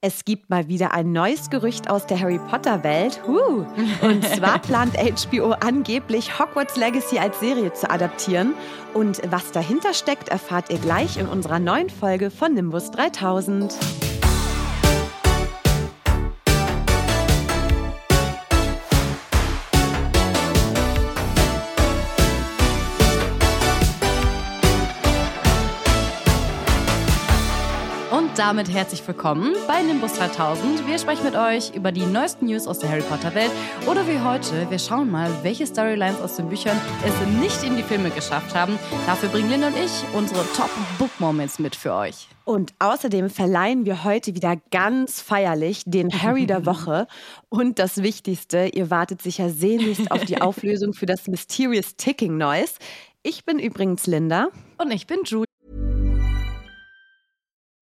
Es gibt mal wieder ein neues Gerücht aus der Harry Potter-Welt. Huh. Und zwar plant HBO angeblich Hogwarts Legacy als Serie zu adaptieren. Und was dahinter steckt, erfahrt ihr gleich in unserer neuen Folge von Nimbus 3000. damit herzlich willkommen bei Nimbus 3000. Wir sprechen mit euch über die neuesten News aus der Harry Potter Welt oder wie heute, wir schauen mal, welche Storylines aus den Büchern es nicht in die Filme geschafft haben. Dafür bringen Linda und ich unsere Top Book Moments mit für euch. Und außerdem verleihen wir heute wieder ganz feierlich den Harry der Woche. Und das Wichtigste, ihr wartet sicher sehnlichst auf die Auflösung für das Mysterious Ticking Noise. Ich bin übrigens Linda. Und ich bin Julie.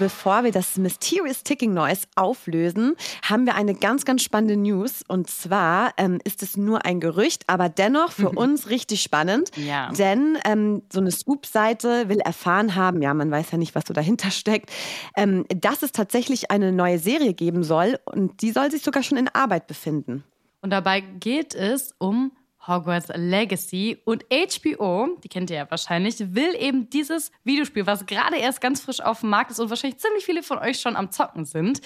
Bevor wir das Mysterious Ticking Noise auflösen, haben wir eine ganz, ganz spannende News. Und zwar ähm, ist es nur ein Gerücht, aber dennoch für uns richtig spannend. Ja. Denn ähm, so eine Scoop-Seite will erfahren haben, ja, man weiß ja nicht, was so dahinter steckt, ähm, dass es tatsächlich eine neue Serie geben soll. Und die soll sich sogar schon in Arbeit befinden. Und dabei geht es um Hogwarts Legacy. Und HBO, die kennt ihr ja wahrscheinlich, will eben dieses Videospiel, was gerade erst ganz frisch auf dem Markt ist und wahrscheinlich ziemlich viele von euch schon am Zocken sind,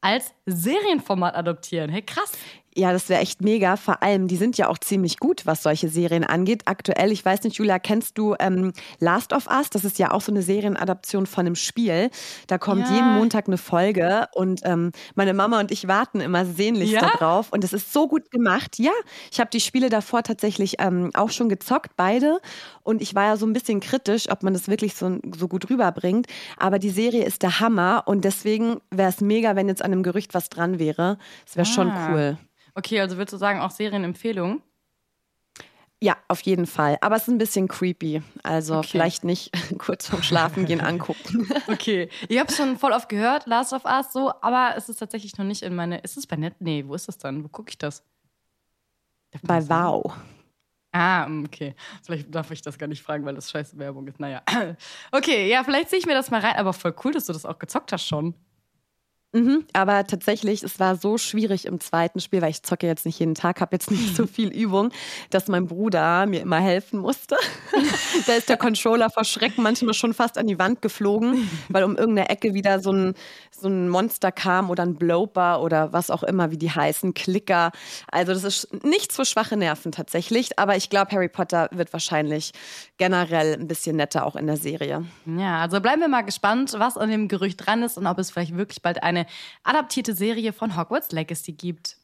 als Serienformat adoptieren. Hey, krass. Ja, das wäre echt mega. Vor allem, die sind ja auch ziemlich gut, was solche Serien angeht. Aktuell, ich weiß nicht, Julia, kennst du ähm, Last of Us? Das ist ja auch so eine Serienadaption von einem Spiel. Da kommt ja. jeden Montag eine Folge und ähm, meine Mama und ich warten immer sehnlichst ja? darauf. Und es ist so gut gemacht. Ja, ich habe die Spiele davor tatsächlich ähm, auch schon gezockt, beide. Und ich war ja so ein bisschen kritisch, ob man das wirklich so, so gut rüberbringt. Aber die Serie ist der Hammer und deswegen wäre es mega, wenn jetzt an einem Gerücht was dran wäre. Das wäre ah. schon cool. Okay, also würdest du sagen, auch Serienempfehlung? Ja, auf jeden Fall. Aber es ist ein bisschen creepy. Also okay. vielleicht nicht kurz vorm Schlafengehen angucken. okay. Ich habe es schon voll oft gehört, Last of Us, so, aber es ist tatsächlich noch nicht in meine. Ist es bei Net? Nee, wo ist das dann? Wo gucke ich das? bei Wow. Ah, mm, okay. Vielleicht darf ich das gar nicht fragen, weil das scheiße Werbung ist. Naja. Okay, ja, vielleicht ziehe ich mir das mal rein, aber voll cool, dass du das auch gezockt hast schon. Mhm, aber tatsächlich, es war so schwierig im zweiten Spiel, weil ich zocke jetzt nicht jeden Tag, habe jetzt nicht so viel Übung, dass mein Bruder mir immer helfen musste. da ist der Controller vor Schrecken manchmal schon fast an die Wand geflogen, weil um irgendeine Ecke wieder so ein, so ein Monster kam oder ein Bloper oder was auch immer, wie die heißen, Klicker. Also das ist nichts für schwache Nerven tatsächlich, aber ich glaube, Harry Potter wird wahrscheinlich generell ein bisschen netter auch in der Serie. Ja, also bleiben wir mal gespannt, was an dem Gerücht dran ist und ob es vielleicht wirklich bald eine adaptierte Serie von Hogwarts Legacy gibt.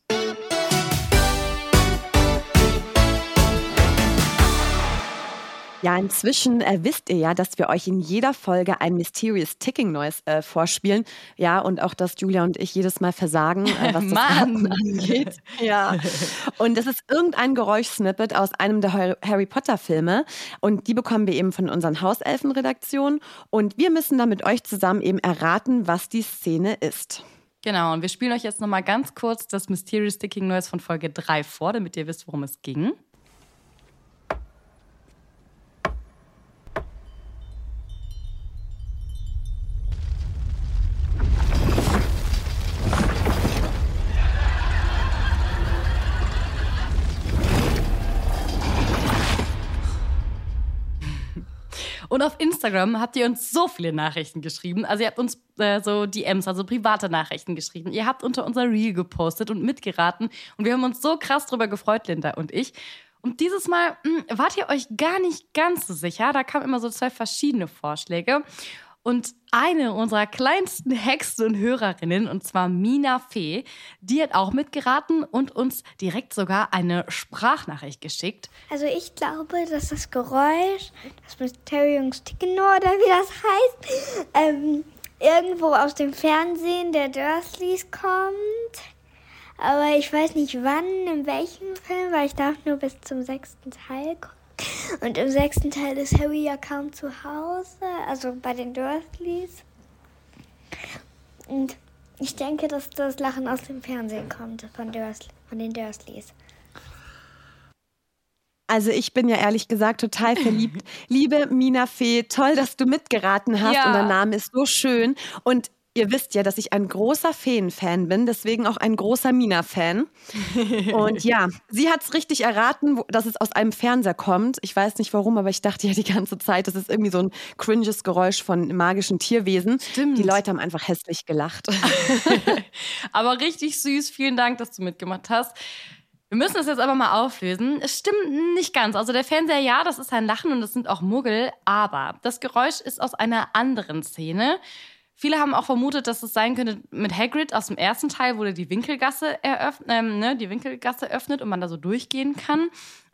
Ja, inzwischen äh, wisst ihr ja, dass wir euch in jeder Folge ein Mysterious Ticking Noise äh, vorspielen. Ja, und auch, dass Julia und ich jedes Mal versagen, äh, was das Mann. angeht. Ja. Und das ist irgendein Geräuschsnippet aus einem der Harry Potter Filme. Und die bekommen wir eben von unseren Hauselfenredaktionen. Und wir müssen dann mit euch zusammen eben erraten, was die Szene ist. Genau, und wir spielen euch jetzt nochmal ganz kurz das Mysterious Sticking Noise von Folge 3 vor, damit ihr wisst, worum es ging. Und auf Instagram habt ihr uns so viele Nachrichten geschrieben. Also ihr habt uns äh, so DMs, also private Nachrichten geschrieben. Ihr habt unter unser Reel gepostet und mitgeraten. Und wir haben uns so krass drüber gefreut, Linda und ich. Und dieses Mal mh, hm, wart ihr euch gar nicht ganz so sicher. Da kamen immer so zwei verschiedene Vorschläge. Und eine unserer kleinsten Hexen und Hörerinnen, und zwar Mina Fee, die hat auch mitgeraten und uns direkt sogar eine Sprachnachricht geschickt. Also ich glaube, dass das Geräusch, das Mysteriumstickeno oder wie das heißt, ähm, irgendwo aus dem Fernsehen der Dursleys kommt. Aber ich weiß nicht wann, in welchem Film, weil ich darf nur bis zum sechsten Teil gucken. Und im sechsten Teil ist Harry ja kaum zu Hause, also bei den Dursleys. Und ich denke, dass das Lachen aus dem Fernsehen kommt, von, Dursley, von den Dursleys. Also ich bin ja ehrlich gesagt total verliebt. Liebe Mina Fee, toll, dass du mitgeraten hast ja. und der Name ist so schön. Und Ihr wisst ja, dass ich ein großer Feen-Fan bin, deswegen auch ein großer Mina-Fan. Und ja, sie hat es richtig erraten, dass es aus einem Fernseher kommt. Ich weiß nicht warum, aber ich dachte ja die ganze Zeit, das ist irgendwie so ein cringes Geräusch von magischen Tierwesen. Stimmt. Die Leute haben einfach hässlich gelacht. aber richtig süß. Vielen Dank, dass du mitgemacht hast. Wir müssen das jetzt aber mal auflösen. Es stimmt nicht ganz. Also der Fernseher, ja, das ist ein Lachen und das sind auch Muggel, aber das Geräusch ist aus einer anderen Szene. Viele haben auch vermutet, dass es sein könnte mit Hagrid aus dem ersten Teil, wo er die Winkelgasse eröffnet, ähm, ne, die Winkelgasse öffnet und man da so durchgehen kann.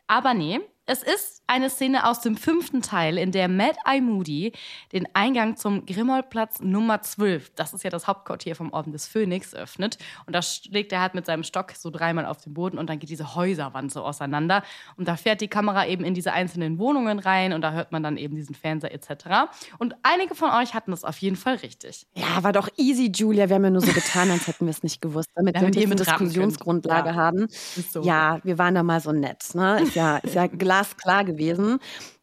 Aber nee, es ist eine Szene aus dem fünften Teil, in der Mad Eye Moody den Eingang zum Grimmauld-Platz Nummer 12, das ist ja das Hauptquartier vom Orden des Phönix, öffnet. Und da schlägt er halt mit seinem Stock so dreimal auf den Boden und dann geht diese Häuserwand so auseinander. Und da fährt die Kamera eben in diese einzelnen Wohnungen rein und da hört man dann eben diesen Fernseher etc. Und einige von euch hatten das auf jeden Fall richtig. Ja, war doch easy, Julia. Wir haben ja nur so getan, als hätten wir es nicht gewusst, damit ja, wir eine Diskussionsgrundlage ja. haben. So. Ja, wir waren da mal so nett. Ne? Ist ja, ist ja glasklar gewesen.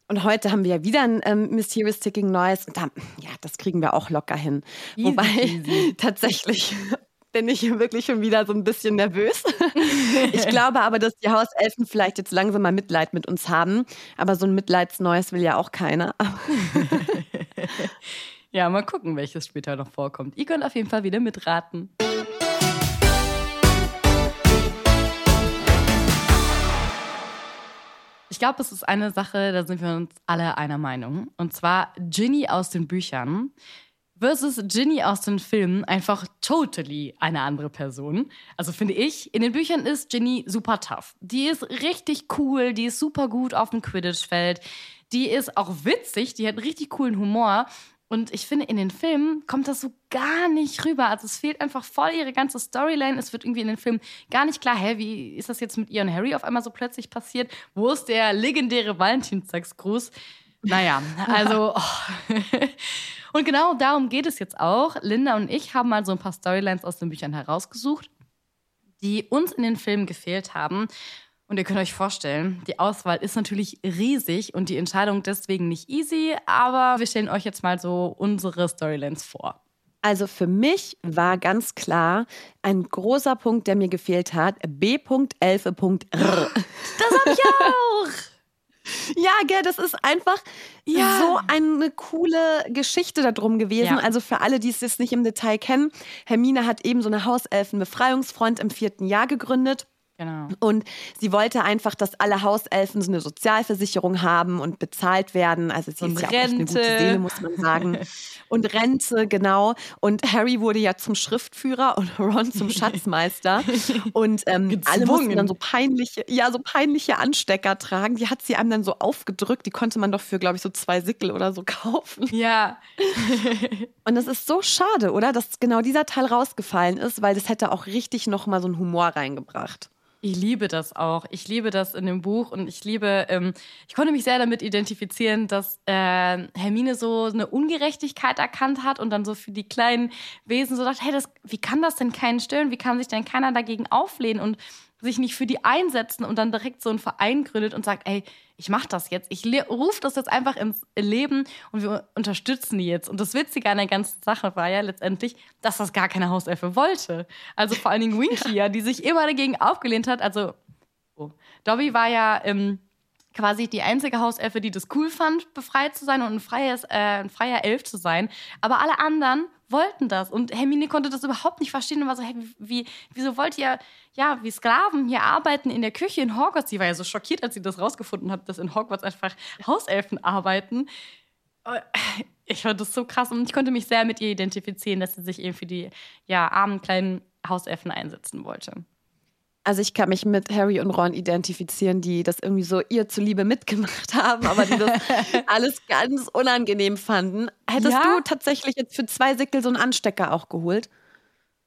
Und heute haben wir ja wieder ein ähm, Mysterious Ticking Noise. Und da, ja, das kriegen wir auch locker hin. Easy, Wobei easy. tatsächlich bin ich wirklich schon wieder so ein bisschen nervös. ich glaube aber, dass die Hauselfen vielleicht jetzt langsam mal Mitleid mit uns haben. Aber so ein Mitleidsneues will ja auch keiner. ja, mal gucken, welches später noch vorkommt. Ihr könnt auf jeden Fall wieder mitraten. Ich glaube, es ist eine Sache, da sind wir uns alle einer Meinung. Und zwar Ginny aus den Büchern versus Ginny aus den Filmen einfach totally eine andere Person. Also finde ich, in den Büchern ist Ginny super tough. Die ist richtig cool, die ist super gut auf dem Quidditch-Feld. Die ist auch witzig, die hat richtig coolen Humor. Und ich finde, in den Filmen kommt das so gar nicht rüber. Also es fehlt einfach voll ihre ganze Storyline. Es wird irgendwie in den Filmen gar nicht klar, hä, wie ist das jetzt mit ihr und Harry auf einmal so plötzlich passiert? Wo ist der legendäre Valentinstagsgruß? Naja, also. Oh. und genau darum geht es jetzt auch. Linda und ich haben mal so ein paar Storylines aus den Büchern herausgesucht, die uns in den Filmen gefehlt haben. Und ihr könnt euch vorstellen, die Auswahl ist natürlich riesig und die Entscheidung deswegen nicht easy, aber wir stellen euch jetzt mal so unsere Storylines vor. Also für mich war ganz klar ein großer Punkt, der mir gefehlt hat, B.11.R. Das habe ich auch. Ja, gell, das ist einfach ja. so eine coole Geschichte darum gewesen. Ja. Also für alle, die es jetzt nicht im Detail kennen, Hermine hat eben so eine Hauselfen-Befreiungsfront im vierten Jahr gegründet. Genau. Und sie wollte einfach, dass alle Hauselfen so eine Sozialversicherung haben und bezahlt werden. Also sie und ist ja Rente. auch eine gute Seele, muss man sagen. und Rente, genau. Und Harry wurde ja zum Schriftführer und Ron zum Schatzmeister. und ähm, alle mussten dann so peinliche, ja, so peinliche Anstecker tragen. Die hat sie einem dann so aufgedrückt. Die konnte man doch für, glaube ich, so zwei Sickel oder so kaufen. Ja. und das ist so schade, oder? Dass genau dieser Teil rausgefallen ist, weil das hätte auch richtig nochmal so einen Humor reingebracht. Ich liebe das auch. Ich liebe das in dem Buch und ich liebe, ähm, ich konnte mich sehr damit identifizieren, dass äh, Hermine so eine Ungerechtigkeit erkannt hat und dann so für die kleinen Wesen so dachte, hey, das, wie kann das denn keinen stören? Wie kann sich denn keiner dagegen auflehnen? Und sich nicht für die einsetzen und dann direkt so einen Verein gründet und sagt, ey, ich mach das jetzt, ich rufe das jetzt einfach ins Leben und wir unterstützen die jetzt. Und das Witzige an der ganzen Sache war ja letztendlich, dass das gar keine Hauselfe wollte. Also vor allen Dingen Winky, ja, die sich immer dagegen aufgelehnt hat. Also, oh, Dobby war ja ähm, quasi die einzige Hauselfe, die das cool fand, befreit zu sein und ein, freies, äh, ein freier Elf zu sein. Aber alle anderen wollten das. Und Hermine konnte das überhaupt nicht verstehen und war so, hey, wie, wieso wollt ihr, ja, wie Sklaven hier arbeiten in der Küche in Hogwarts? Sie war ja so schockiert, als sie das rausgefunden hat, dass in Hogwarts einfach Hauselfen arbeiten. Äh, ich fand das so krass und ich konnte mich sehr mit ihr identifizieren, dass sie sich eben für die ja, armen kleinen Hauselfen einsetzen wollte. Also ich kann mich mit Harry und Ron identifizieren, die das irgendwie so ihr zuliebe mitgemacht haben, aber die das alles ganz unangenehm fanden. Hättest ja? du tatsächlich jetzt für zwei Sickel so einen Anstecker auch geholt?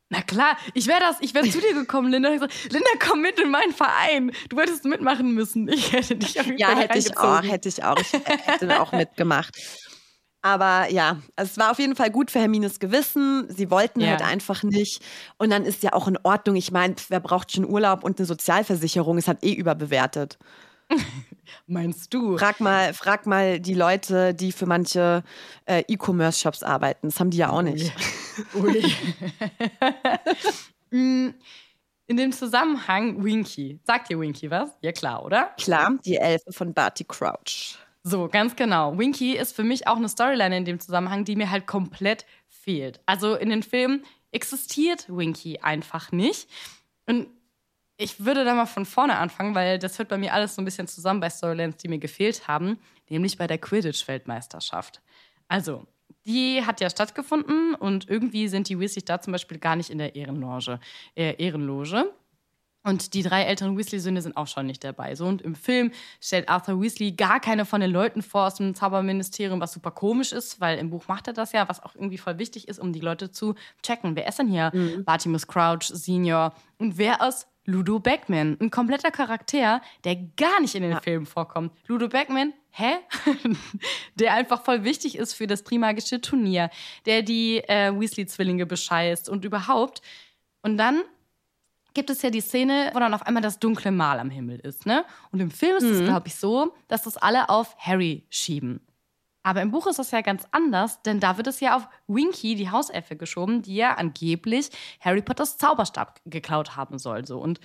Na klar, ich wäre das, ich wäre zu dir gekommen, Linda. Ich so, Linda, komm mit in meinen Verein. Du wolltest mitmachen müssen. Ich hätte dich auf jeden Ja, hätte ich auch, hätte ich auch. Ich hätte auch mitgemacht. Aber ja, es war auf jeden Fall gut für Hermines Gewissen. Sie wollten ja. halt einfach nicht. Und dann ist ja auch in Ordnung. Ich meine, wer braucht schon Urlaub und eine Sozialversicherung? Es hat eh überbewertet. Meinst du? Frag mal, frag mal die Leute, die für manche äh, E-Commerce-Shops arbeiten. Das haben die ja auch nicht. Ui. Ui. Mm, in dem Zusammenhang Winky. Sagt dir Winky was? Ja, klar, oder? Klar, die Elfe von Barty Crouch. So, ganz genau. Winky ist für mich auch eine Storyline in dem Zusammenhang, die mir halt komplett fehlt. Also in den Filmen existiert Winky einfach nicht. Und ich würde da mal von vorne anfangen, weil das hört bei mir alles so ein bisschen zusammen bei Storylines, die mir gefehlt haben, nämlich bei der Quidditch-Weltmeisterschaft. Also, die hat ja stattgefunden und irgendwie sind die Weasley da zum Beispiel gar nicht in der Ehrenloge. Äh, Ehrenloge. Und die drei älteren Weasley-Söhne sind auch schon nicht dabei. So, und im Film stellt Arthur Weasley gar keine von den Leuten vor aus dem Zauberministerium, was super komisch ist, weil im Buch macht er das ja, was auch irgendwie voll wichtig ist, um die Leute zu checken. Wer ist denn hier? Mhm. Bartimus Crouch Senior. Und wer ist Ludo Beckman? Ein kompletter Charakter, der gar nicht in den ja. Filmen vorkommt. Ludo Beckman, hä? der einfach voll wichtig ist für das Trimagische Turnier, der die äh, Weasley-Zwillinge bescheißt und überhaupt. Und dann gibt es ja die Szene, wo dann auf einmal das dunkle Mal am Himmel ist, ne? Und im Film ist es, mhm. glaube ich, so, dass das alle auf Harry schieben. Aber im Buch ist das ja ganz anders, denn da wird es ja auf Winky, die Hauselfe, geschoben, die ja angeblich Harry Potters Zauberstab geklaut haben soll. So. Und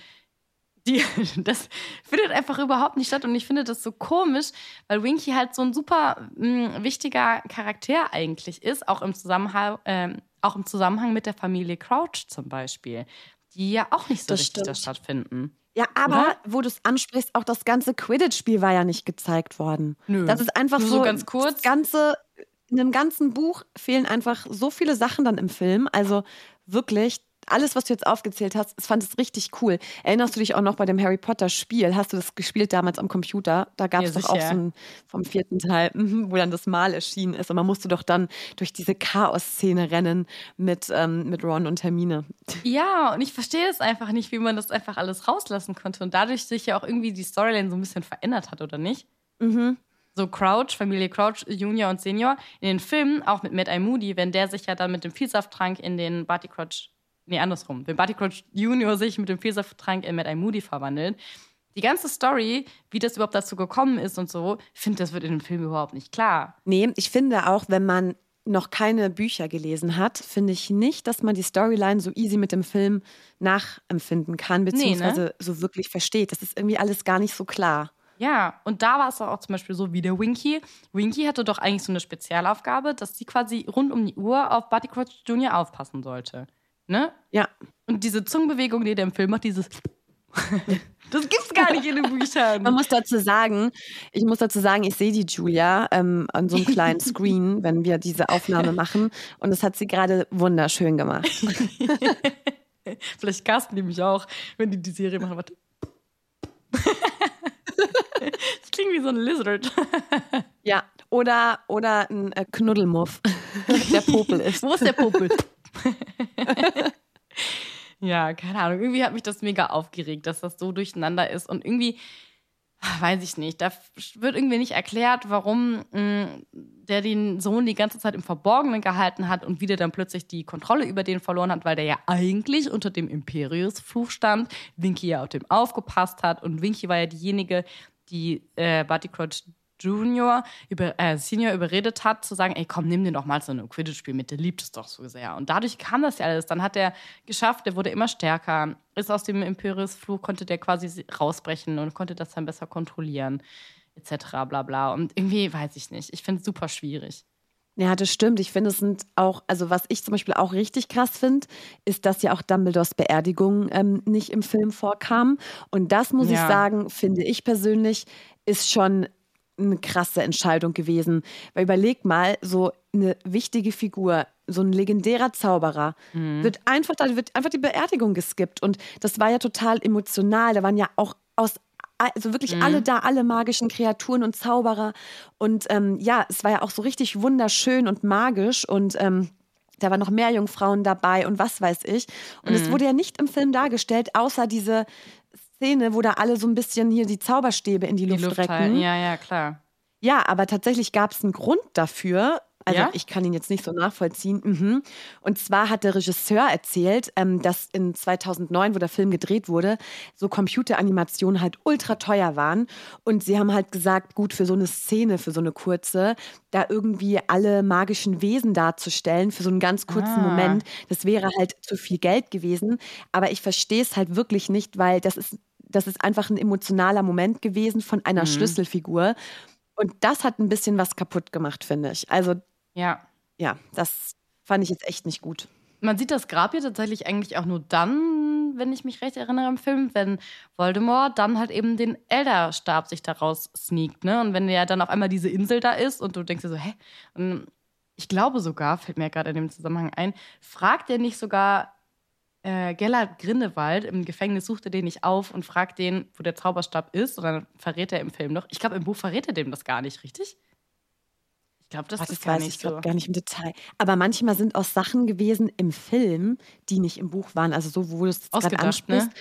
die, das findet einfach überhaupt nicht statt. Und ich finde das so komisch, weil Winky halt so ein super mh, hm, wichtiger Charakter eigentlich ist, auch im, Zusammenhang, äh, auch im Zusammenhang mit der Familie Crouch zum Beispiel die ja auch nicht so das richtig da stattfinden. Ja, aber Oder? wo du es ansprichst, auch das ganze Quidditch-Spiel war ja nicht gezeigt worden. Nö. Das ist einfach Nur so, so ganz kurz. Das ganze, in dem ganzen Buch fehlen einfach so viele Sachen dann im Film. Also wirklich, alles, was du jetzt aufgezählt hast, ich fand es richtig cool. Erinnerst du dich auch noch bei dem Harry Potter Spiel? Hast du das gespielt damals am Computer? Da gab es ja, doch auch so ein, vom vierten Teil, mhm, wo dann das Mal erschienen ist. Und man musste doch dann durch diese Chaos-Szene rennen mit, ähm, mit Ron und Hermine. Ja, und ich verstehe es einfach nicht, wie man das einfach alles rauslassen konnte und dadurch sich ja auch irgendwie die Storyline so ein bisschen verändert hat, oder nicht? Mhm so Crouch, Familie Crouch, Junior und Senior, in den Filmen, auch mit Matt I. Moody, wenn der sich ja dann mit dem Vielsafttrank in den Barty Crouch nee, andersrum, wenn Barty Crouch Junior sich mit dem Fehlsaftrank in Mad Eye Moody verwandelt, die ganze Story, wie das überhaupt dazu gekommen ist und so, ich finde, das wird in dem Film überhaupt nicht klar. Nee, ich finde auch, wenn man noch keine Bücher gelesen hat, finde ich nicht, dass man die Storyline so easy mit dem Film nachempfinden kann, beziehungsweise nee, ne? so wirklich versteht. Das ist irgendwie alles gar nicht so klar. Ja, und da war es auch zum Beispiel so wie der Winky. Winky hatte doch eigentlich so eine Spezialaufgabe, dass sie quasi rund um die Uhr auf Barty Crouch Jr. aufpassen sollte. Ne? Ja. Und diese Zungenbewegung, die der im Film macht, dieses. das gibt's gar nicht in den Büchern. Man muss dazu sagen, ich muss dazu sagen, ich sehe die Julia ähm, an so einem kleinen Screen, wenn wir diese Aufnahme machen. Und das hat sie gerade wunderschön gemacht. Vielleicht casten die mich auch, wenn die die Serie machen. Warte. das klingt wie so ein Lizard. ja, oder, oder ein äh, Knuddelmuff, der Popel ist. Wo ist der Popel? ja, keine Ahnung. Irgendwie hat mich das mega aufgeregt, dass das so durcheinander ist. Und irgendwie, weiß ich nicht, da wird irgendwie nicht erklärt, warum mh, mm, der den Sohn die ganze Zeit im Verborgenen gehalten hat und wieder dann plötzlich die Kontrolle über den verloren hat, weil der ja eigentlich unter dem Imperius-Fluch stand, Winky ja auf dem aufgepasst hat und Winky war ja diejenige, die äh, Barty Crouch Junior, über, äh, Senior überredet hat, zu sagen, ey, komm, nimm dir doch mal so ein Quidditch-Spiel mit, der liebt es doch so sehr. Und dadurch kam das ja alles. Dann hat er geschafft, der wurde immer stärker, ist aus dem Imperius-Fluch, konnte der quasi rausbrechen und konnte das dann besser kontrollieren. etc. bla bla. Und irgendwie weiß ich nicht. Ich finde es super schwierig. Ja, das stimmt. Ich finde, es sind auch, also was ich zum Beispiel auch richtig krass finde, ist, dass ja auch Dumbledores Beerdigung ähm, nicht im Film vorkam. Und das muss ja. ich sagen, finde ich persönlich, ist schon eine krasse Entscheidung gewesen. Weil überleg mal, so eine wichtige Figur, so ein legendärer Zauberer, mhm. wird einfach, da wird einfach die Beerdigung geskippt. Und das war ja total emotional. Da waren ja auch aus also wirklich mhm. alle da, alle magischen Kreaturen und Zauberer. Und ähm, ja, es war ja auch so richtig wunderschön und magisch und ähm, da waren noch mehr Jungfrauen dabei und was weiß ich. Und mhm. es wurde ja nicht im Film dargestellt, außer diese Szene, wo da alle so ein bisschen hier die Zauberstäbe in die, die Luft, Luft recken. Ja, ja, klar. Ja, aber tatsächlich gab es einen Grund dafür. Also ja? ich kann ihn jetzt nicht so nachvollziehen. Mhm. Und zwar hat der Regisseur erzählt, ähm, dass in 2009, wo der Film gedreht wurde, so Computeranimationen halt ultra teuer waren. Und sie haben halt gesagt, gut, für so eine Szene, für so eine kurze, da irgendwie alle magischen Wesen darzustellen, für so einen ganz kurzen ah. Moment, das wäre halt zu viel Geld gewesen. Aber ich verstehe es halt wirklich nicht, weil das ist, das ist einfach ein emotionaler Moment gewesen von einer mhm. Schlüsselfigur. Und das hat ein bisschen was kaputt gemacht, finde ich. Also ja. Ja, das fand ich jetzt echt nicht gut. Man sieht das Grab hier tatsächlich eigentlich auch nur dann, wenn ich mich recht erinnere im Film, wenn Voldemort dann halt eben den Elderstab sich daraus sneakt, ne? Und wenn ja dann auf einmal diese Insel da ist und du denkst dir so, hä? Und ich glaube sogar, fällt mir gerade in dem Zusammenhang ein, fragt er nicht sogar äh, Gellert Grindewald im Gefängnis, sucht er den nicht auf und fragt den, wo der Zauberstab ist, und dann verrät er im Film noch. Ich glaube, im Buch verrät er dem das gar nicht, richtig? Ich glaube, das, das ist gar nicht so. gar nicht im Detail. Aber manchmal sind auch Sachen gewesen im Film, die nicht im Buch waren. Also so, wo du es gerade ansprichst. Ne?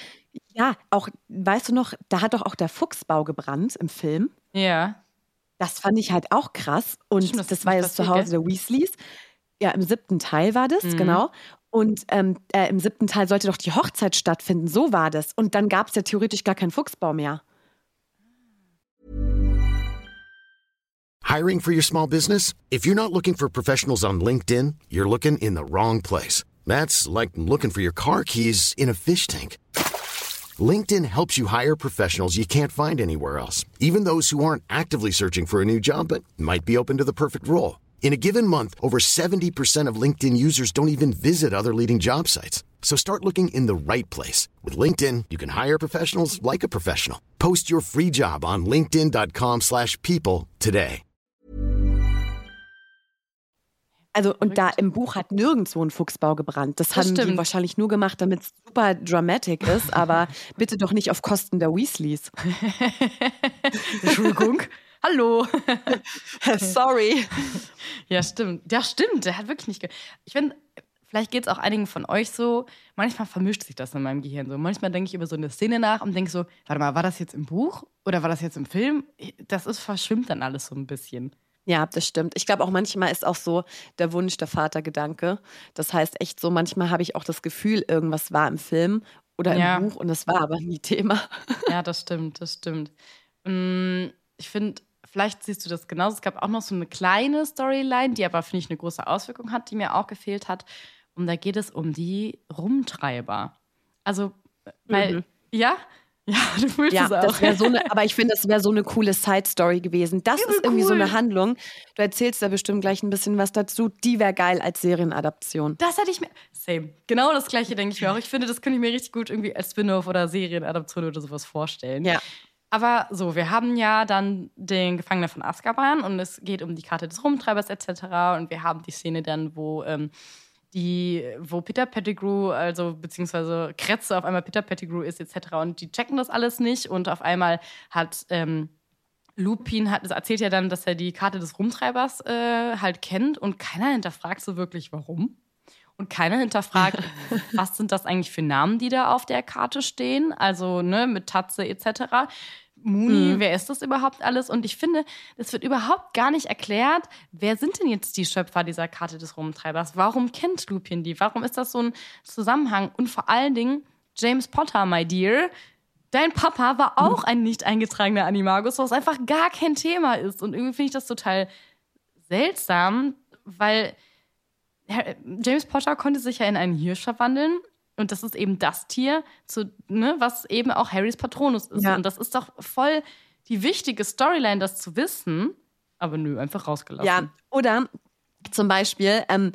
Ja, auch, weißt du noch, da hat doch auch der Fuchsbau gebrannt im Film. Ja. Das fand ich halt auch krass. Und Stimmt, das, das war jetzt zu Hause der Weasleys. Ja, im siebten Teil war das, mhm. genau. Und ähm, äh, im siebten Teil sollte doch die Hochzeit stattfinden. So war das. Und dann gab es ja theoretisch gar keinen Fuchsbau mehr. Hiring for your small business? If you're not looking for professionals on LinkedIn, you're looking in the wrong place. That's like looking for your car keys in a fish tank. LinkedIn helps you hire professionals you can't find anywhere else, even those who aren't actively searching for a new job but might be open to the perfect role. In a given month, over 70% of LinkedIn users don't even visit other leading job sites. So start looking in the right place. With LinkedIn, you can hire professionals like a professional. Post your free job on linkedin.com slash people today. Also, und da im Buch hat nirgendwo ein Fuchsbau gebrannt. Das, das haben stimmt. die wahrscheinlich nur gemacht, damit es super dramatic ist, aber bitte doch nicht auf Kosten der Weasleys. Entschuldigung. Hallo. Sorry. Ja, stimmt. Ja, stimmt. Der hat wirklich nicht. Ich finde, vielleicht geht es auch einigen von euch so. Manchmal vermischt sich das in meinem Gehirn so. Manchmal denke ich über so eine Szene nach und denke so: Warte mal, war das jetzt im Buch oder war das jetzt im Film? Das ist verschwimmt dann alles so ein bisschen. Ja, das stimmt. Ich glaube auch manchmal ist auch so der Wunsch der Vatergedanke. Das heißt echt so, manchmal habe ich auch das Gefühl, irgendwas war im Film oder im ja. Buch und das war aber nie Thema. Ja, das stimmt, das stimmt. Ich finde, vielleicht siehst du das genauso. Es gab auch noch so eine kleine Storyline, die aber, finde ich, eine große Auswirkung hat, die mir auch gefehlt hat. Und da geht es um die Rumtreiber. Also, weil, mhm. ja, ja, du fühlst ja, es auch. Das so eine, aber ich finde, das wäre so eine coole Side-Story gewesen. Das Übel ist irgendwie cool. so eine Handlung. Du erzählst da bestimmt gleich ein bisschen was dazu. Die wäre geil als Serienadaption. Das hätte ich mir. Same. Genau das gleiche denke ich mir auch. Ich finde, das könnte ich mir richtig gut irgendwie als Spin-off oder Serienadaption oder sowas vorstellen. Ja. Aber so, wir haben ja dann den Gefangenen von Azkaban und es geht um die Karte des Rumtreibers etc. Und wir haben die Szene dann, wo. Ähm, die, wo Peter Pettigrew, also beziehungsweise Kretze auf einmal Peter Pettigrew ist, etc. Und die checken das alles nicht und auf einmal hat ähm, Lupin hat, erzählt ja dann, dass er die Karte des Rumtreibers äh, halt kennt und keiner hinterfragt so wirklich, warum. Und keiner hinterfragt, was sind das eigentlich für Namen, die da auf der Karte stehen, also ne, mit Tatze etc. Mooney, mhm. wer ist das überhaupt alles? Und ich finde, es wird überhaupt gar nicht erklärt, wer sind denn jetzt die Schöpfer dieser Karte des Rumtreibers? Warum kennt Lupin die? Warum ist das so ein Zusammenhang? Und vor allen Dingen, James Potter, my dear, dein Papa war auch ein nicht eingetragener Animagus, was einfach gar kein Thema ist. Und irgendwie finde ich das total seltsam, weil James Potter konnte sich ja in einen Hirsch verwandeln und das ist eben das Tier, zu, ne, was eben auch Harrys Patronus ist. Ja. Und das ist doch voll die wichtige Storyline, das zu wissen. Aber nö, einfach rausgelassen. Ja, oder zum Beispiel, ähm,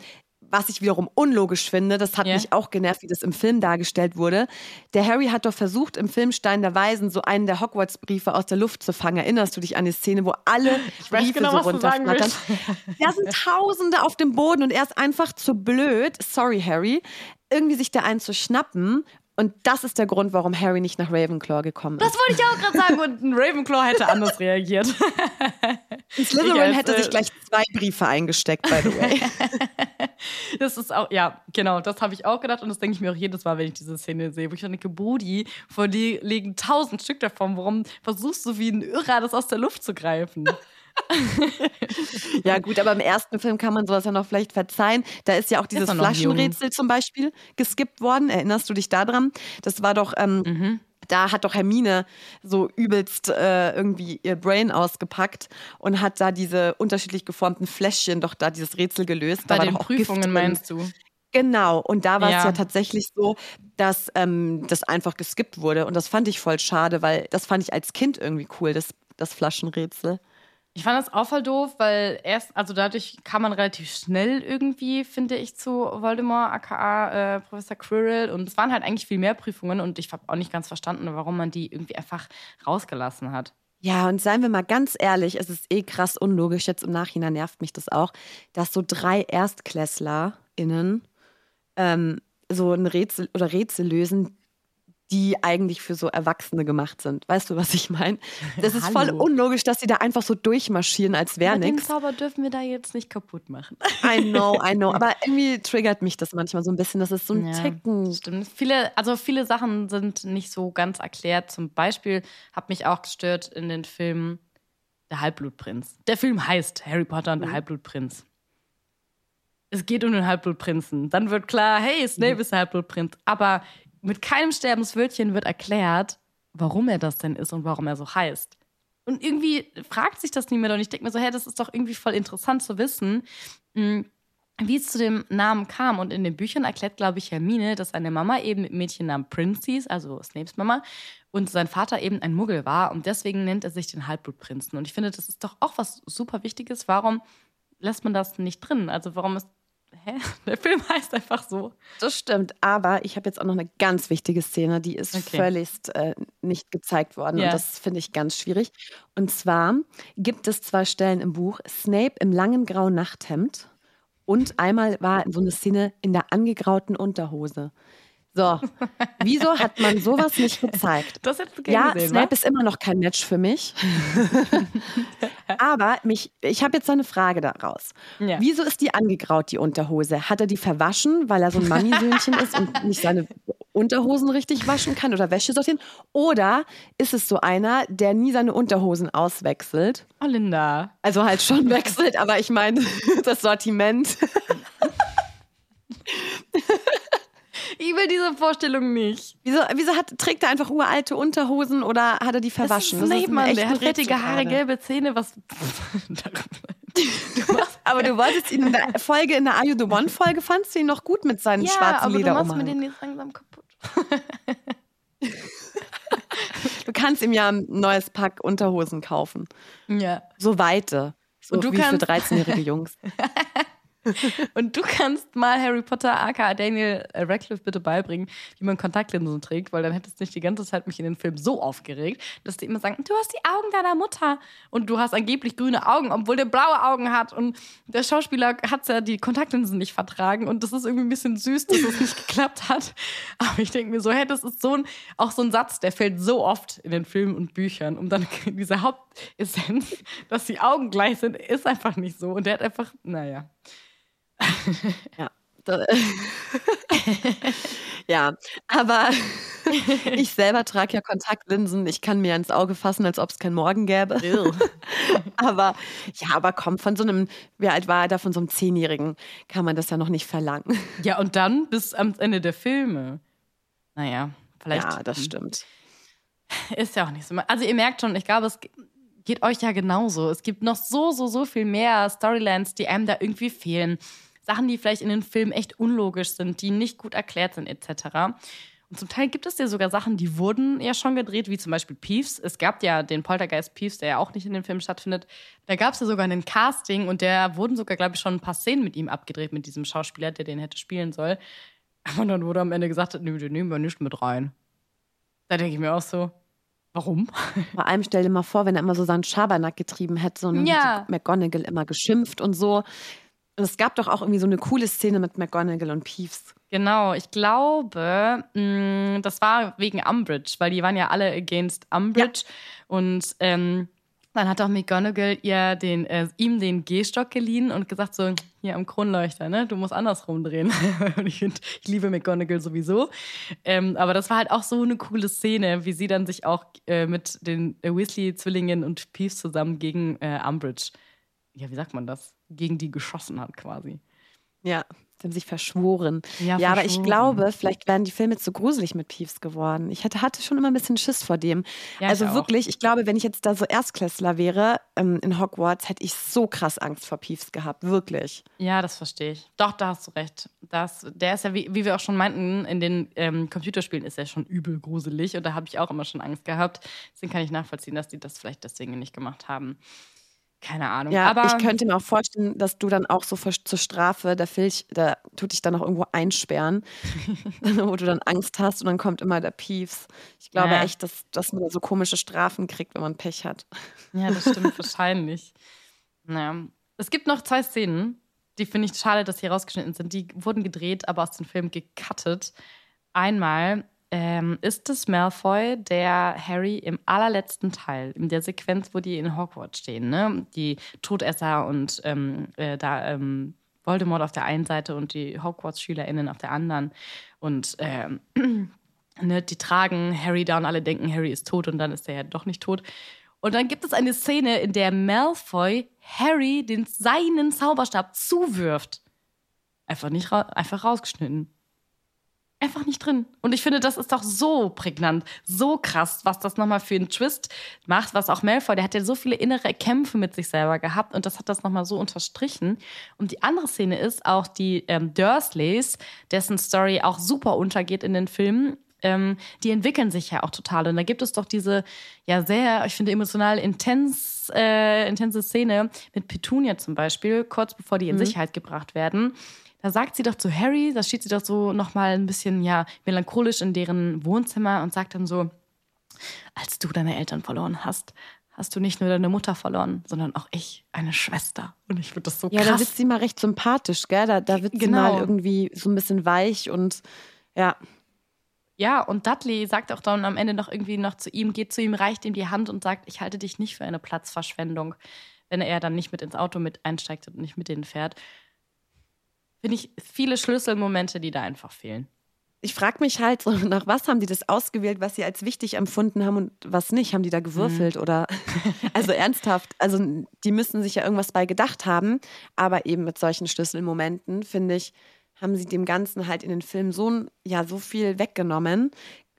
was ich wiederum unlogisch finde, das hat Ja. mich auch genervt, wie das im Film dargestellt wurde. Der Harry hat doch versucht, im Film Stein der Weisen so einen der Hogwarts-Briefe aus der Luft zu fangen. Erinnerst du dich an die Szene, wo alle weiß Briefe genau, so runterflattern? Da sind Tausende auf dem Boden und er ist einfach zu blöd, sorry Harry, irgendwie sich da einen zu schnappen. Und das ist der Grund, warum Harry nicht nach Ravenclaw gekommen ist. Das wollte ich auch gerade sagen und ein Ravenclaw hätte anders reagiert. Slytherin ich hätte äh, sich gleich zwei Briefe eingesteckt, by the way. Das ist auch, ja, genau, das habe ich auch gedacht und das denke ich mir auch jedes Mal, wenn ich diese Szene sehe, wo ich dann denke, Brudi, vor dir liegen tausend Stück davon, warum versuchst du wie ein Irrer das aus der Luft zu greifen? Ja, gut, aber im ersten Film kann man sowas ja noch vielleicht verzeihen. Da ist ja auch dieses Flaschenrätsel zum Beispiel geskippt worden. Erinnerst du dich daran? Das war doch. Ähm, Mhm. Da hat doch Hermine so übelst äh, irgendwie ihr Brain ausgepackt und hat da diese unterschiedlich geformten Fläschchen doch da dieses Rätsel gelöst. Bei da den Prüfungen meinst du? Genau, und da war es Ja. ja tatsächlich so, dass ähm, das einfach geskippt wurde. Und das fand ich voll schade, weil das fand ich als Kind irgendwie cool, das, das Flaschenrätsel. Ich fand das auch voll doof, weil erst, also dadurch kam man relativ schnell irgendwie, finde ich, zu Voldemort, aka äh, Professor Quirrell. Und es waren halt eigentlich viel mehr Prüfungen und ich habe auch nicht ganz verstanden, warum man die irgendwie einfach rausgelassen hat. Ja, und seien wir mal ganz ehrlich, es ist eh krass unlogisch, jetzt im Nachhinein nervt mich das auch, dass so drei ErstklässlerInnen ähm, so ein Rätsel oder Rätsel lösen, die eigentlich für so Erwachsene gemacht sind. Weißt du, was ich meine? Das ist voll unlogisch, dass sie da einfach so durchmarschieren, als wäre Aber den nichts. Zauber dürfen wir da jetzt nicht kaputt machen. I know, I know. Aber irgendwie triggert mich das manchmal so ein bisschen. Das ist so ein Ja, Ticken. Stimmt. Viele, also viele Sachen sind nicht so ganz erklärt. Zum Beispiel hat mich auch gestört in den Filmen Der Halbblutprinz. Der Film heißt Harry Potter und der Halbblutprinz. Es geht um den Halbblutprinzen. Dann wird klar, hey, Snape ist der Halbblutprinz. Aber mit keinem Sterbenswörtchen wird erklärt, warum er das denn ist und warum er so heißt. Und irgendwie fragt sich das niemand. Und ich denke mir so, hey, das ist doch irgendwie voll interessant zu wissen, mh, wie es zu dem Namen kam. Und in den Büchern erklärt, glaube ich, Hermine, dass seine Mama eben mit Mädchennamen Prince hieß, also Snapes Mama, und sein Vater eben ein Muggel war. Und deswegen nennt er sich den Halbblutprinzen. Und ich finde, das ist doch auch was super Wichtiges. Warum lässt man das nicht drin? Also warum ist. Hä? Der Film heißt einfach so. Das stimmt, aber ich habe jetzt auch noch eine ganz wichtige Szene, die ist Okay. völligst äh, nicht gezeigt worden Ja. und das finde ich ganz schwierig. Und zwar gibt es zwei Stellen im Buch Snape im langen grauen Nachthemd und einmal war so eine Szene in der angegrauten Unterhose. So, wieso hat man sowas nicht gezeigt? Das hättest du Ja, gerne gesehen, Snape wa? ist immer noch kein Match für mich. Aber mich, ich habe jetzt eine Frage daraus. Ja. Wieso ist die angegraut, die Unterhose? Hat er die verwaschen, weil er so ein Mami-Söhnchen ist und nicht seine Unterhosen richtig waschen kann oder Wäsche sortieren? Oder ist es so einer, der nie seine Unterhosen auswechselt? Oh, Linda. Also halt schon wechselt, aber ich meine das Sortiment. Ich will diese Vorstellung nicht. Wieso, wieso hat, trägt er einfach uralte Unterhosen oder hat er die verwaschen? Das ist Snape, mir Mann. Der hat fettige Haare, gelbe Zähne, was. Aber du wolltest ihn in der Folge, in der Are You the One-Folge, fandst du ihn noch gut mit seinen ja, schwarzen aber du machst mir den jetzt langsam kaputt. Du kannst ihm ja ein neues Pack Unterhosen kaufen. Ja. So weite. So Und du wie für kannst- 13-jährige Jungs. Und du kannst mal Harry Potter aka Daniel äh, Radcliffe bitte beibringen, wie man Kontaktlinsen trägt, weil dann hättest du nicht die ganze Zeit mich in den Film so aufgeregt, dass die immer sagen, du hast die Augen deiner Mutter. Und du hast angeblich grüne Augen, obwohl der blaue Augen hat. Und der Schauspieler hat ja die Kontaktlinsen nicht vertragen. Und das ist irgendwie ein bisschen süß, dass es nicht geklappt hat. Aber ich denke mir so, hey, das ist so ein, auch so ein Satz, der fällt so oft in den Filmen und Büchern. Und dann diese Hauptessenz, dass die Augen gleich sind, ist einfach nicht so. Und der hat einfach, naja. Ja. Ja, aber ich selber trage ja Kontaktlinsen. Ich kann mir ins Auge fassen, als ob es kein Morgen gäbe. aber ja, aber komm, von so einem, wie alt war er da, von so einem Zehnjährigen kann man das ja noch nicht verlangen. Ja, und dann bis am Ende der Filme. Naja, vielleicht. Ja, das stimmt. Ist ja auch nicht so. Also, ihr merkt schon, ich glaube, es ge- geht euch ja genauso. Es gibt noch so, so, so viel mehr Storylines, die einem da irgendwie fehlen. Sachen, die vielleicht in den Filmen echt unlogisch sind, die nicht gut erklärt sind, etc. Und zum Teil gibt es ja sogar Sachen, die wurden ja schon gedreht, wie zum Beispiel Peeves. Es gab ja den Poltergeist Peeves, der ja auch nicht in dem Film stattfindet. Da gab es ja sogar einen Casting und da wurden sogar, glaube ich, schon ein paar Szenen mit ihm abgedreht, mit diesem Schauspieler, der den hätte spielen soll. Aber dann wurde am Ende gesagt, nö, den nehmen wir nicht mit rein. Da denke ich mir auch so, warum? Vor allem stell dir mal vor, wenn er immer so seinen Schabernack getrieben hätte und Ja. McGonagall immer geschimpft und so. Und es gab doch auch irgendwie so eine coole Szene mit McGonagall und Peeves. Genau, ich glaube, mh, das war wegen Umbridge, weil die waren ja alle against Umbridge. Und ähm, dann hat auch McGonagall ihr den, äh, ihm den Gehstock geliehen und gesagt so, hier am Kronleuchter, ne, du musst andersrum drehen. und ich ich liebe McGonagall sowieso. Ähm, aber das war halt auch so eine coole Szene, wie sie dann sich auch äh, mit den Weasley-Zwillingen und Peeves zusammen gegen äh, Umbridge, ja, wie sagt man das, gegen die geschossen hat quasi. Ja, sie haben sich verschworen. Ja, Ja, aber ich verschworen. glaube, vielleicht wären die Filme zu gruselig mit Peeves geworden. Ich hatte, hatte schon immer ein bisschen Schiss vor dem. Ja, ich also auch. wirklich, ich glaube, wenn ich jetzt da so Erstklässler wäre ähm, in Hogwarts, hätte ich so krass Angst vor Peeves gehabt. Wirklich. Ja, das verstehe ich. Doch, da hast du recht. Das, der ist ja, wie, wie wir auch schon meinten, in den ähm, Computerspielen ist er schon übel gruselig und da habe ich auch immer schon Angst gehabt. Deswegen kann ich nachvollziehen, dass die das vielleicht deswegen nicht gemacht haben. Keine Ahnung. Ja, aber ich könnte mir auch vorstellen, dass du dann auch so für, zur Strafe, der Filch, da tut dich dann noch irgendwo einsperren, wo du dann Angst hast und dann kommt immer der Peeves. Ich glaube Ja. echt, dass, dass man da so komische Strafen kriegt, wenn man Pech hat. Ja, das stimmt wahrscheinlich. Naja. Es gibt noch zwei Szenen, die finde ich schade, dass hier rausgeschnitten sind. Die wurden gedreht, aber aus dem Film gecuttet. Einmal ähm, ist es Malfoy, der Harry im allerletzten Teil, in der Sequenz, wo die in Hogwarts stehen, ne? die Todesser und ähm, äh, da ähm, Voldemort auf der einen Seite und die Hogwarts-SchülerInnen auf der anderen. Und ähm, ne, die tragen Harry da und alle denken, Harry ist tot und dann ist er ja doch nicht tot. Und dann gibt es eine Szene, in der Malfoy Harry den seinen Zauberstab zuwirft. Einfach nicht ra einfach rausgeschnitten. Einfach nicht drin. Und ich finde, das ist doch so prägnant, so krass, was das nochmal für einen Twist macht, was auch Malfoy, der hat ja so viele innere Kämpfe mit sich selber gehabt und das hat das nochmal so unterstrichen. Und die andere Szene ist auch die ähm, Dursleys, dessen Story auch super untergeht in den Filmen. Ähm, die entwickeln sich ja auch total. Und da gibt es doch diese, ja, sehr, ich finde, emotional intens, äh, intense Szene mit Petunia zum Beispiel, kurz bevor die in Sicherheit gebracht werden. Da sagt sie doch zu Harry, da steht sie doch so nochmal ein bisschen, ja, melancholisch in deren Wohnzimmer und sagt dann so, als du deine Eltern verloren hast, hast du nicht nur deine Mutter verloren, sondern auch ich, eine Schwester. Und ich finde das so Ja, da krass. wird sie mal recht sympathisch, gell? Da, da wird sie Genau. mal irgendwie so ein bisschen weich und ja. Ja, und Dudley sagt auch dann am Ende noch irgendwie noch zu ihm, geht zu ihm, reicht ihm die Hand und sagt, ich halte dich nicht für eine Platzverschwendung, wenn er dann nicht mit ins Auto mit einsteigt und nicht mit denen fährt. Finde ich viele Schlüsselmomente, die da einfach fehlen. Ich frage mich halt, so, nach was haben die das ausgewählt, was sie als wichtig empfunden haben und was nicht? Haben die da gewürfelt Mhm. oder? Also ernsthaft, also die müssen sich ja irgendwas bei gedacht haben, aber eben mit solchen Schlüsselmomenten, finde ich, haben sie dem Ganzen halt in den Filmen so, ja, so viel weggenommen.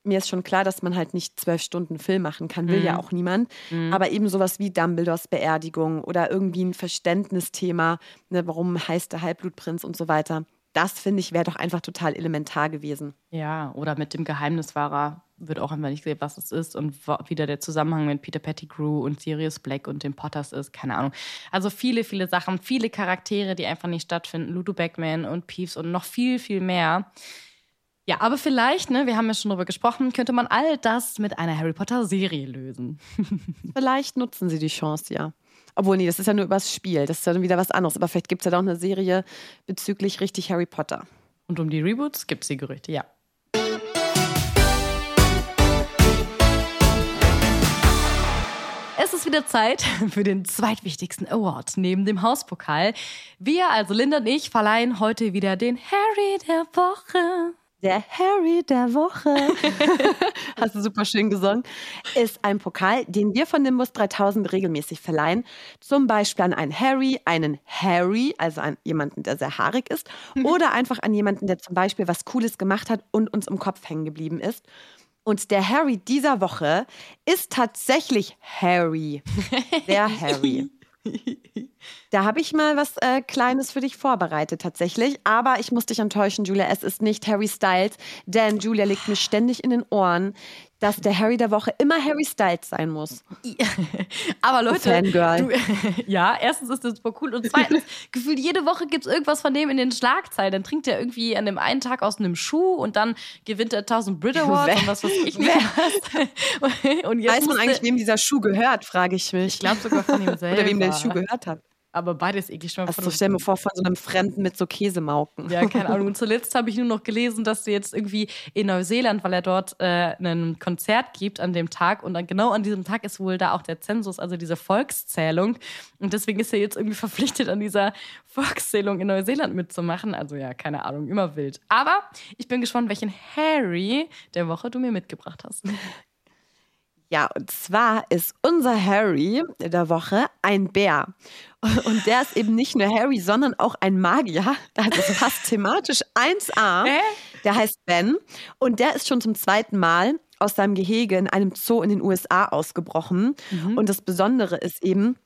Mir ist schon klar, dass man halt nicht zwölf Stunden Film machen kann, will Mhm. ja auch niemand. Aber eben sowas wie Dumbledores Beerdigung oder irgendwie ein Verständnisthema, ne, warum heißt der Halbblutprinz und so weiter. Das finde ich wäre doch einfach total elementar gewesen. Ja, oder mit dem Geheimnisfahrer wird auch einfach nicht gesehen, was es ist und wieder der Zusammenhang mit Peter Pettigrew und Sirius Black und den Potters ist, keine Ahnung. Also viele, viele Sachen, viele Charaktere, die einfach nicht stattfinden. Ludo Beckman und Peeves und noch viel, viel mehr. Ja, aber vielleicht, ne, wir haben ja schon drüber gesprochen, könnte man all das mit einer Harry Potter Serie lösen. Vielleicht nutzen sie die Chance, ja. Obwohl, nee, das ist ja nur übers Spiel. Das ist ja dann wieder was anderes. Aber vielleicht gibt es ja doch eine Serie bezüglich richtig Harry Potter. Und um die Reboots gibt es die Gerüchte, ja. Es ist wieder Zeit für den zweitwichtigsten Award neben dem Hauspokal. Wir, also Linda und ich, verleihen heute wieder den Harry der Woche. Der Harry der Woche, hast du super schön gesungen, ist ein Pokal, den wir von Nimbus 3000 regelmäßig verleihen. Zum Beispiel an einen Harry, einen Harry, also an jemanden, der sehr haarig ist, oder einfach an jemanden, der zum Beispiel was Cooles gemacht hat und uns im Kopf hängen geblieben ist. Und der Harry dieser Woche ist tatsächlich Harry. Der Harry. Da habe ich mal was äh, Kleines für dich vorbereitet tatsächlich. Aber ich muss dich enttäuschen, Julia. Es ist nicht Harry Styles, denn Julia legt mir ständig in den Ohren, dass der Harry der Woche immer Harry Styles sein muss. Aber Leute, Fangirl. du, ja, erstens ist das super cool und zweitens, gefühlt jede Woche gibt es irgendwas von dem in den Schlagzeilen. Dann trinkt er irgendwie an dem einen Tag aus einem Schuh und dann gewinnt er 1000 Brit Awards und was weiß ich nicht und jetzt Weiß man eigentlich, wem dieser Schuh gehört, frage ich mich. Ich glaube sogar von ihm selber. Oder wem der Schuh gehört hat. Aber beides eklig. Schon also stell mir vor, von so einem Fremden mit so Käsemauken. Ja, keine Ahnung. Und zuletzt habe ich nur noch gelesen, dass du jetzt irgendwie in Neuseeland, weil er dort äh, ein Konzert gibt an dem Tag und dann genau an diesem Tag ist wohl da auch der Zensus, also diese Volkszählung. Und deswegen ist er jetzt irgendwie verpflichtet, an dieser Volkszählung in Neuseeland mitzumachen. Also ja, keine Ahnung, immer wild. Aber ich bin gespannt, welchen Harry der Woche du mir mitgebracht hast. Ja, und zwar ist unser Harry der Woche ein Bär. Und der ist eben nicht nur Harry, sondern auch ein Magier. Das passt thematisch 1a. Der heißt Ben und der ist schon zum zweiten Mal aus seinem Gehege in einem Zoo in den USA ausgebrochen. Mhm. Und das Besondere ist eben,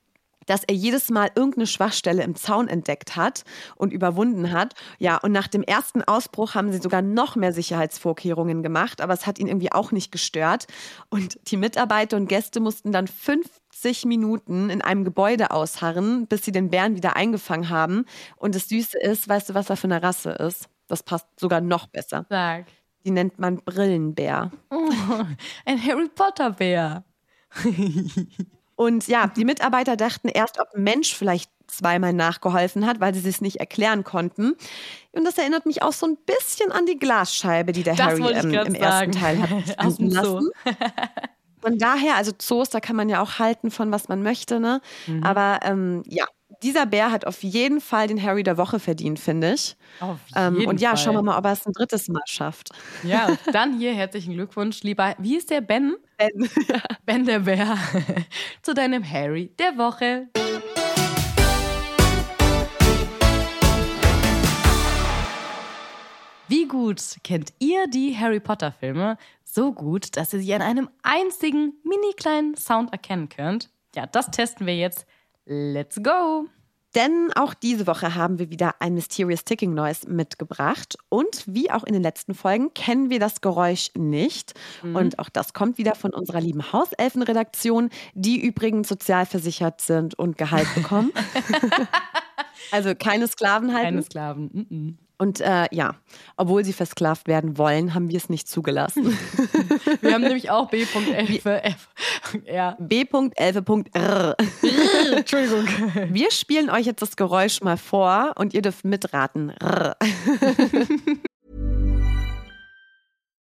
dass er jedes Mal irgendeine Schwachstelle im Zaun entdeckt hat und überwunden hat. Ja, und nach dem ersten Ausbruch haben sie sogar noch mehr Sicherheitsvorkehrungen gemacht, aber es hat ihn irgendwie auch nicht gestört. Und die Mitarbeiter und Gäste mussten dann 50 Minuten in einem Gebäude ausharren, bis sie den Bären wieder eingefangen haben. Und das Süße ist, weißt du, was er für eine Rasse ist? Das passt sogar noch besser. Sag. Die nennt man Brillenbär. Oh, ein Harry Potter Bär. Und ja, die Mitarbeiter dachten erst, ob ein Mensch vielleicht zweimal nachgeholfen hat, weil sie es nicht erklären konnten. Und das erinnert mich auch so ein bisschen an die Glasscheibe, die der das Harry ähm, im sagen. ersten Teil hat Aus dem lassen. Von daher, also Zoos, da kann man ja auch halten von was man möchte, ne? Mhm. Aber ähm, ja, dieser Bär hat auf jeden Fall den Harry der Woche verdient, finde ich. Auf ähm, jeden und ja, Fall. schauen wir mal, ob er es ein drittes Mal schafft. Ja, dann hier herzlichen Glückwunsch, lieber. Wie ist der Ben? Ben. Ben der Bär. Zu deinem Harry der Woche. Wie gut kennt ihr die Harry Potter Filme? So gut, dass ihr sie an einem einzigen mini kleinen Sound erkennen könnt. Ja, das testen wir jetzt Let's go! Denn auch diese Woche haben wir wieder ein Mysterious Ticking Noise mitgebracht. Und wie auch in den letzten Folgen kennen wir das Geräusch nicht. Mhm. Und auch das kommt wieder von unserer lieben Hauselfenredaktion, die übrigens sozialversichert sind und Gehalt bekommen. also keine Sklaven halten. Keine Sklaven. Mm -mm. Und äh, ja, obwohl sie versklavt werden wollen, haben wir es nicht zugelassen. wir haben nämlich auch B.11. ja. B.11.r. Entschuldigung. Wir spielen euch jetzt das Geräusch mal vor und ihr dürft mitraten.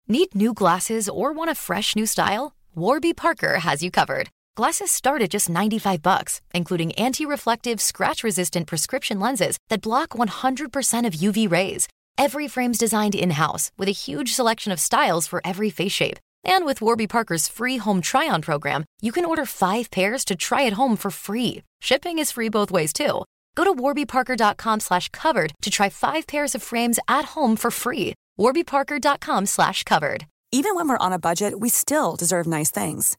Need new glasses or want a fresh new style? Warby Parker has you covered. Glasses start at just 95 bucks, including anti-reflective, scratch-resistant prescription lenses that block 100% of UV rays. Every frame's designed in-house with a huge selection of styles for every face shape. And with Warby Parker's free home try-on program, you can order five pairs to try at home for free. Shipping is free both ways too. Go to warbyparker.com slash covered to try five pairs of frames at home for free. warbyparker.com slash covered. Even when we're on a budget, we still deserve nice things.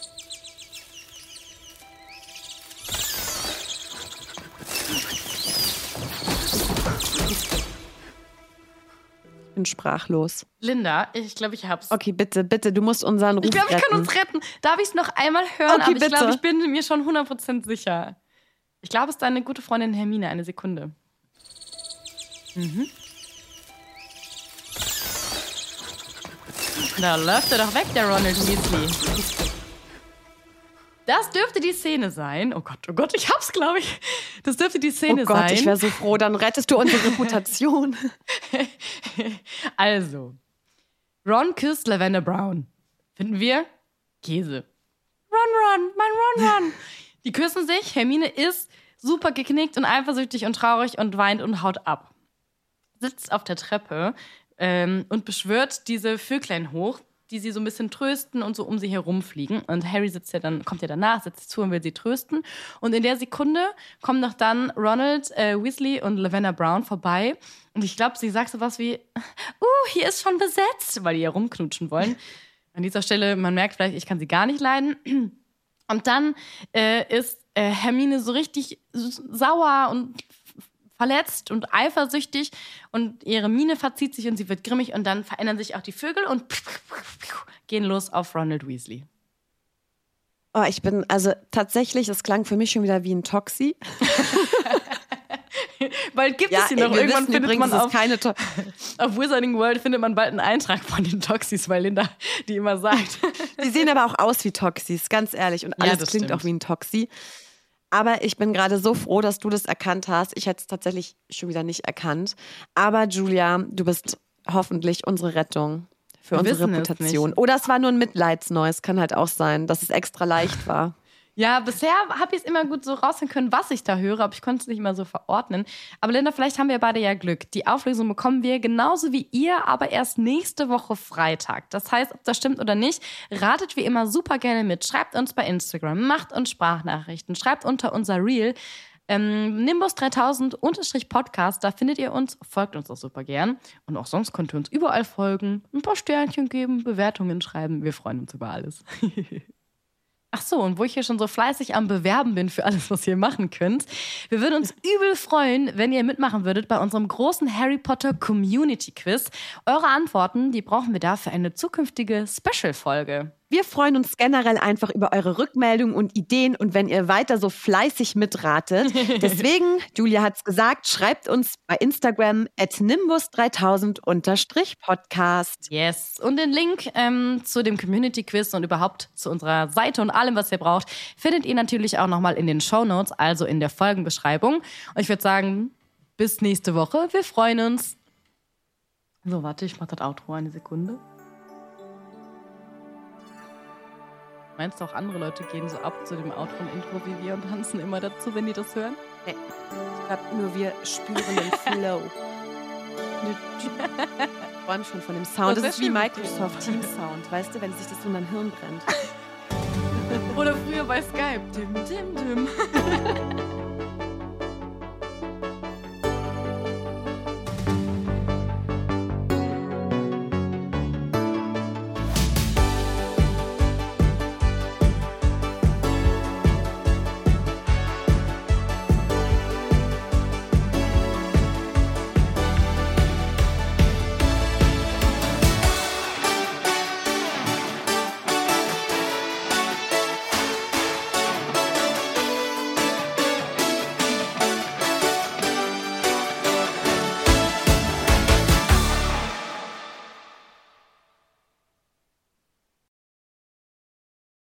bin sprachlos. Linda, ich glaube, ich hab's. Okay, bitte, bitte, du musst unseren Ruf Ich glaube, ich kann uns retten. Darf ich es noch einmal hören? Okay, Aber ich bitte. glaube, ich bin mir schon 100% sicher. Ich glaube, es ist deine gute Freundin Hermine. Eine Sekunde. Mhm. Da läuft er doch weg, der Ronald Weasley. Das dürfte die Szene sein. Oh Gott, oh Gott, ich hab's, glaube ich. Das dürfte die Szene Oh Gott, sein. ich wäre so froh, dann rettest du unsere Reputation. also, Ron küsst Lavender Brown. Finden wir Käse. Ron, Ron, mein Ron, Ron. Die küssen sich. Hermine ist super geknickt und eifersüchtig und traurig und weint und haut ab. Sitzt auf der Treppe ähm, und beschwört diese Vöglein hoch, die sie so ein bisschen trösten und so um sie herumfliegen. Und Harry sitzt ja dann, kommt ja danach, sitzt zu und will sie trösten. Und in der Sekunde kommen noch dann Ronald äh, Weasley und Lavender Brown vorbei. Und ich glaube, sie sagt so was wie, uh, hier ist schon besetzt, weil die ja rumknutschen wollen. An dieser Stelle, man merkt vielleicht, ich kann sie gar nicht leiden. Und dann äh, ist äh, Hermine so richtig sauer und verletzt und eifersüchtig und ihre Miene verzieht sich und sie wird grimmig und dann verändern sich auch die Vögel und gehen los auf Ronald Weasley. Oh, ich bin, also tatsächlich, es klang für mich schon wieder wie ein Toxi. Weil gibt ja, es sie noch. Irgendwann findet übrigens, man auf, keine auf Wizarding World findet man bald einen Eintrag von den Toxis, weil Linda die immer sagt. Die sehen aber auch aus wie Toxis, ganz ehrlich. Und alles ja, klingt stimmt. auch wie ein Toxi. Aber ich bin gerade so froh, dass du das erkannt hast. Ich hätte es tatsächlich schon wieder nicht erkannt. Aber Julia, du bist hoffentlich unsere Rettung für Wir unsere Reputation. Oder es war nur ein Mitleidsneues, kann halt auch sein, dass es extra leicht war. Ja, bisher habe ich es immer gut so raushören können, was ich da höre, aber ich konnte es nicht immer so verordnen. Aber Linda, vielleicht haben wir beide ja Glück. Die Auflösung bekommen wir genauso wie ihr, aber erst nächste Woche Freitag. Das heißt, ob das stimmt oder nicht, ratet wie immer super gerne mit. Schreibt uns bei Instagram, macht uns Sprachnachrichten, schreibt unter unser Reel. Ähm, Nimbus 3000 Podcast, da findet ihr uns, folgt uns auch super gern. Und auch sonst könnt ihr uns überall folgen, ein paar Sternchen geben, Bewertungen schreiben. Wir freuen uns über alles. Ach so, und wo ich hier schon so fleißig am Bewerben bin für alles, was ihr machen könnt. Wir würden uns übel freuen, wenn ihr mitmachen würdet bei unserem großen Harry Potter Community Quiz. Eure Antworten, die brauchen wir da für eine zukünftige Special-Folge. Wir freuen uns generell einfach über eure Rückmeldungen und Ideen und wenn ihr weiter so fleißig mitratet. Deswegen, Julia hat es gesagt, schreibt uns bei Instagram at nimbus3000-podcast. Yes. Und den Link ähm, zu dem Community Quiz und überhaupt zu unserer Seite und allem, was ihr braucht, findet ihr natürlich auch nochmal in den Show Notes, also in der Folgenbeschreibung. Und ich würde sagen, bis nächste Woche. Wir freuen uns. So, warte, ich mache das Outro eine Sekunde. Meinst du auch andere Leute gehen so ab zu dem Outro und Intro wie wir und tanzen immer dazu, wenn die das hören? Nee. Ich glaube, nur wir spüren den Flow. Ich träume schon von dem Sound. Das, das ist wie Microsoft Teams Sound, weißt du, wenn sich das so in dein Hirn brennt. Oder früher bei Skype. Dim, dim, dim.